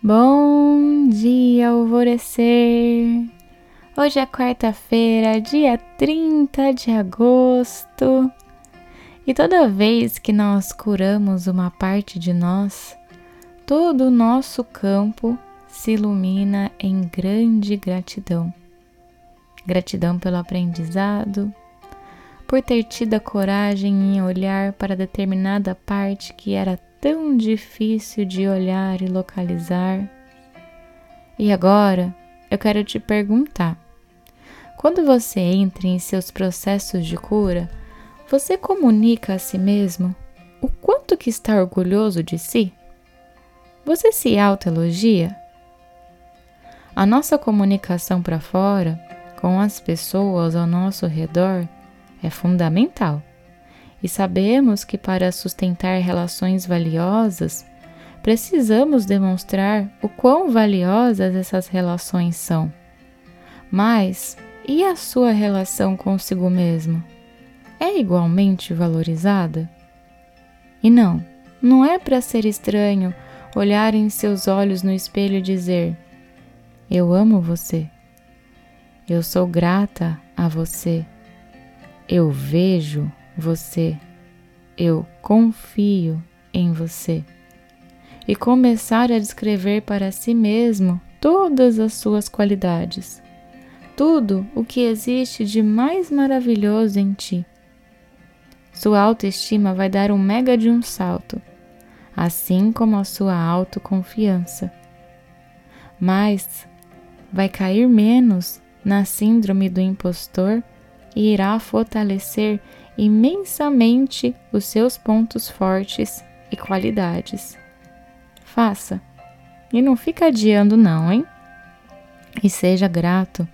Bom dia, alvorecer! Hoje é quarta-feira, dia 30 de agosto, e toda vez que nós curamos uma parte de nós, todo o nosso campo se ilumina em grande gratidão. Gratidão pelo aprendizado, por ter tido a coragem em olhar para determinada parte que era tão difícil de olhar e localizar. E agora eu quero te perguntar: quando você entra em seus processos de cura, você comunica a si mesmo o quanto que está orgulhoso de si? Você se autoelogia? A nossa comunicação para fora, com as pessoas ao nosso redor, é fundamental e sabemos que para sustentar relações valiosas, precisamos demonstrar o quão valiosas essas relações são. Mas e a sua relação consigo mesmo? É igualmente valorizada? E não, não é para ser estranho olhar em seus olhos no espelho e dizer: Eu amo você. Eu sou grata a você. Eu vejo você. Eu confio em você. E começar a descrever para si mesmo todas as suas qualidades, tudo o que existe de mais maravilhoso em ti. Sua autoestima vai dar um mega de um salto, assim como a sua autoconfiança. Mas vai cair menos na síndrome do impostor e irá fortalecer imensamente os seus pontos fortes e qualidades. Faça. E não fica adiando não, hein? E seja grato.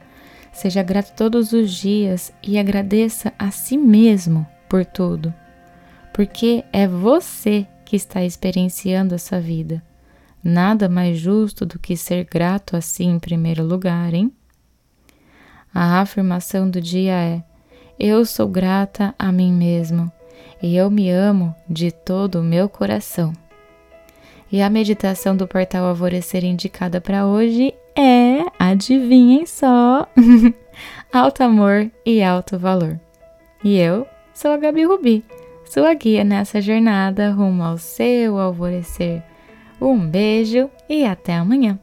Seja grato todos os dias e agradeça a si mesmo por tudo. Porque é você que está experienciando essa vida. Nada mais justo do que ser grato assim em primeiro lugar, hein? A afirmação do dia é: eu sou grata a mim mesmo e eu me amo de todo o meu coração. E a meditação do portal Alvorecer indicada para hoje é, adivinhem só, alto amor e alto valor. E eu sou a Gabi Rubi, sua guia nessa jornada rumo ao seu alvorecer. Um beijo e até amanhã.